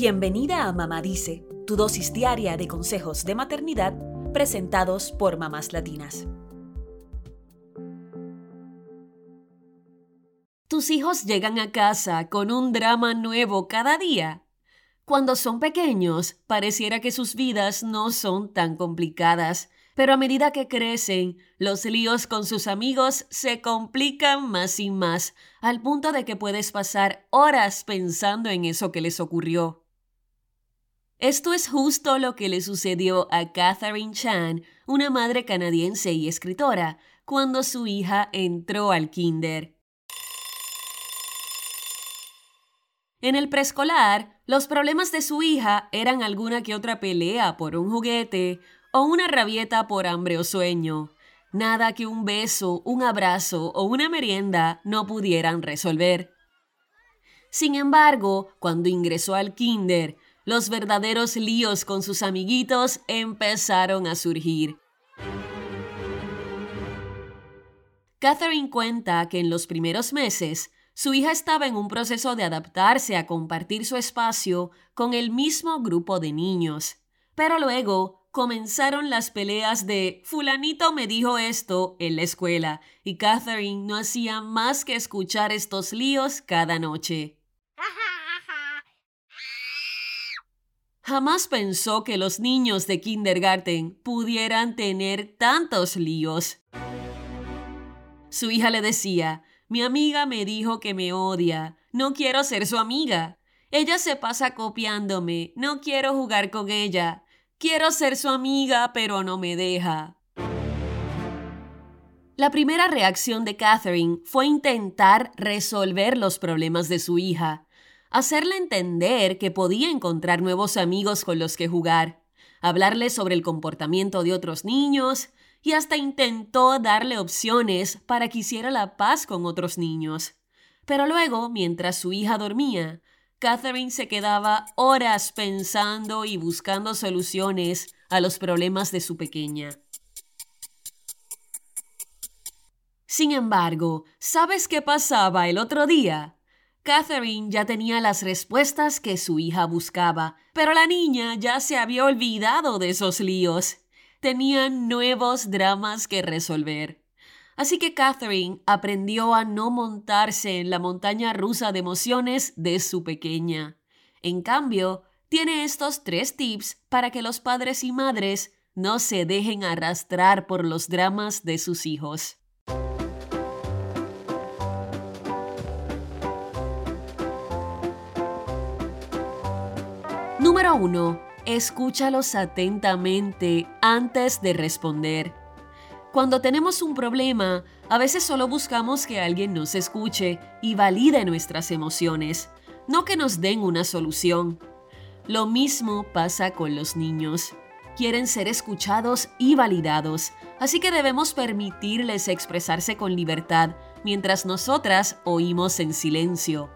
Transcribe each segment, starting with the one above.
Bienvenida a Mamá Dice, tu dosis diaria de consejos de maternidad presentados por mamás latinas. ¿Tus hijos llegan a casa con un drama nuevo cada día? Cuando son pequeños, pareciera que sus vidas no son tan complicadas, pero a medida que crecen, los líos con sus amigos se complican más y más, al punto de que puedes pasar horas pensando en eso que les ocurrió. Esto es justo lo que le sucedió a Catherine Chan, una madre canadiense y escritora, cuando su hija entró al kinder. En el preescolar, los problemas de su hija eran alguna que otra pelea por un juguete o una rabieta por hambre o sueño. Nada que un beso, un abrazo o una merienda no pudieran resolver. Sin embargo, cuando ingresó al kinder, los verdaderos líos con sus amiguitos empezaron a surgir. Catherine cuenta que en los primeros meses su hija estaba en un proceso de adaptarse a compartir su espacio con el mismo grupo de niños. Pero luego comenzaron las peleas de fulanito me dijo esto en la escuela y Catherine no hacía más que escuchar estos líos cada noche. Jamás pensó que los niños de kindergarten pudieran tener tantos líos. Su hija le decía, mi amiga me dijo que me odia, no quiero ser su amiga. Ella se pasa copiándome, no quiero jugar con ella. Quiero ser su amiga, pero no me deja. La primera reacción de Catherine fue intentar resolver los problemas de su hija hacerle entender que podía encontrar nuevos amigos con los que jugar, hablarle sobre el comportamiento de otros niños y hasta intentó darle opciones para que hiciera la paz con otros niños. Pero luego, mientras su hija dormía, Catherine se quedaba horas pensando y buscando soluciones a los problemas de su pequeña. Sin embargo, ¿sabes qué pasaba el otro día? Catherine ya tenía las respuestas que su hija buscaba, pero la niña ya se había olvidado de esos líos. Tenía nuevos dramas que resolver. Así que Catherine aprendió a no montarse en la montaña rusa de emociones de su pequeña. En cambio, tiene estos tres tips para que los padres y madres no se dejen arrastrar por los dramas de sus hijos. Número 1. Escúchalos atentamente antes de responder. Cuando tenemos un problema, a veces solo buscamos que alguien nos escuche y valide nuestras emociones, no que nos den una solución. Lo mismo pasa con los niños. Quieren ser escuchados y validados, así que debemos permitirles expresarse con libertad mientras nosotras oímos en silencio.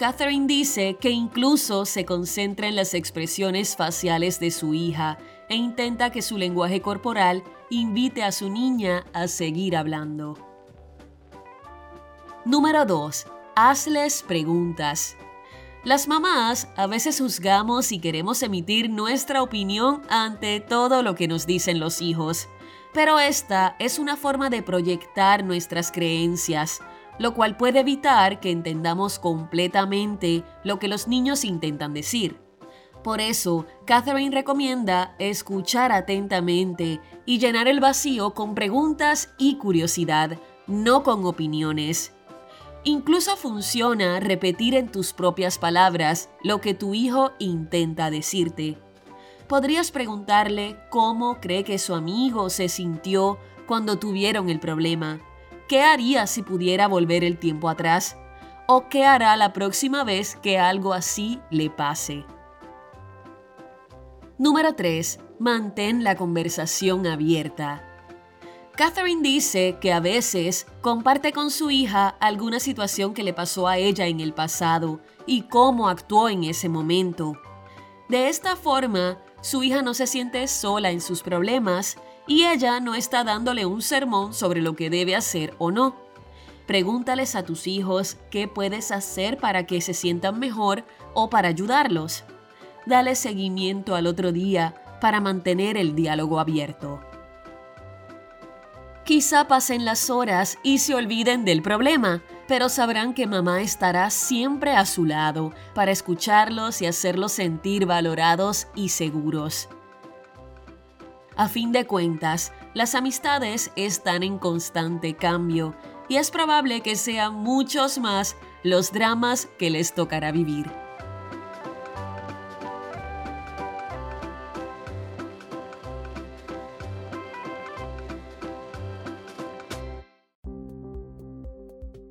Catherine dice que incluso se concentra en las expresiones faciales de su hija e intenta que su lenguaje corporal invite a su niña a seguir hablando. Número 2. Hazles preguntas. Las mamás a veces juzgamos y queremos emitir nuestra opinión ante todo lo que nos dicen los hijos, pero esta es una forma de proyectar nuestras creencias, lo cual puede evitar que entendamos completamente lo que los niños intentan decir. Por eso, Catherine recomienda escuchar atentamente y llenar el vacío con preguntas y curiosidad, no con opiniones. Incluso funciona repetir en tus propias palabras lo que tu hijo intenta decirte. Podrías preguntarle cómo cree que su amigo se sintió cuando tuvieron el problema ¿Qué haría si pudiera volver el tiempo atrás? ¿O qué hará la próxima vez que algo así le pase? Número 3. Mantén la conversación abierta. Catherine dice que a veces comparte con su hija alguna situación que le pasó a ella en el pasado y cómo actuó en ese momento. De esta forma, su hija no se siente sola en sus problemas y ella no está dándole un sermón sobre lo que debe hacer o no. Pregúntales a tus hijos qué puedes hacer para que se sientan mejor o para ayudarlos. dale seguimiento al otro día para mantener el diálogo abierto. Quizá pasen las horas y se olviden del problema, pero sabrán que mamá estará siempre a su lado para escucharlos y hacerlos sentir valorados y seguros. A fin de cuentas, las amistades están en constante cambio y es probable que sean muchos más los dramas que les tocará vivir.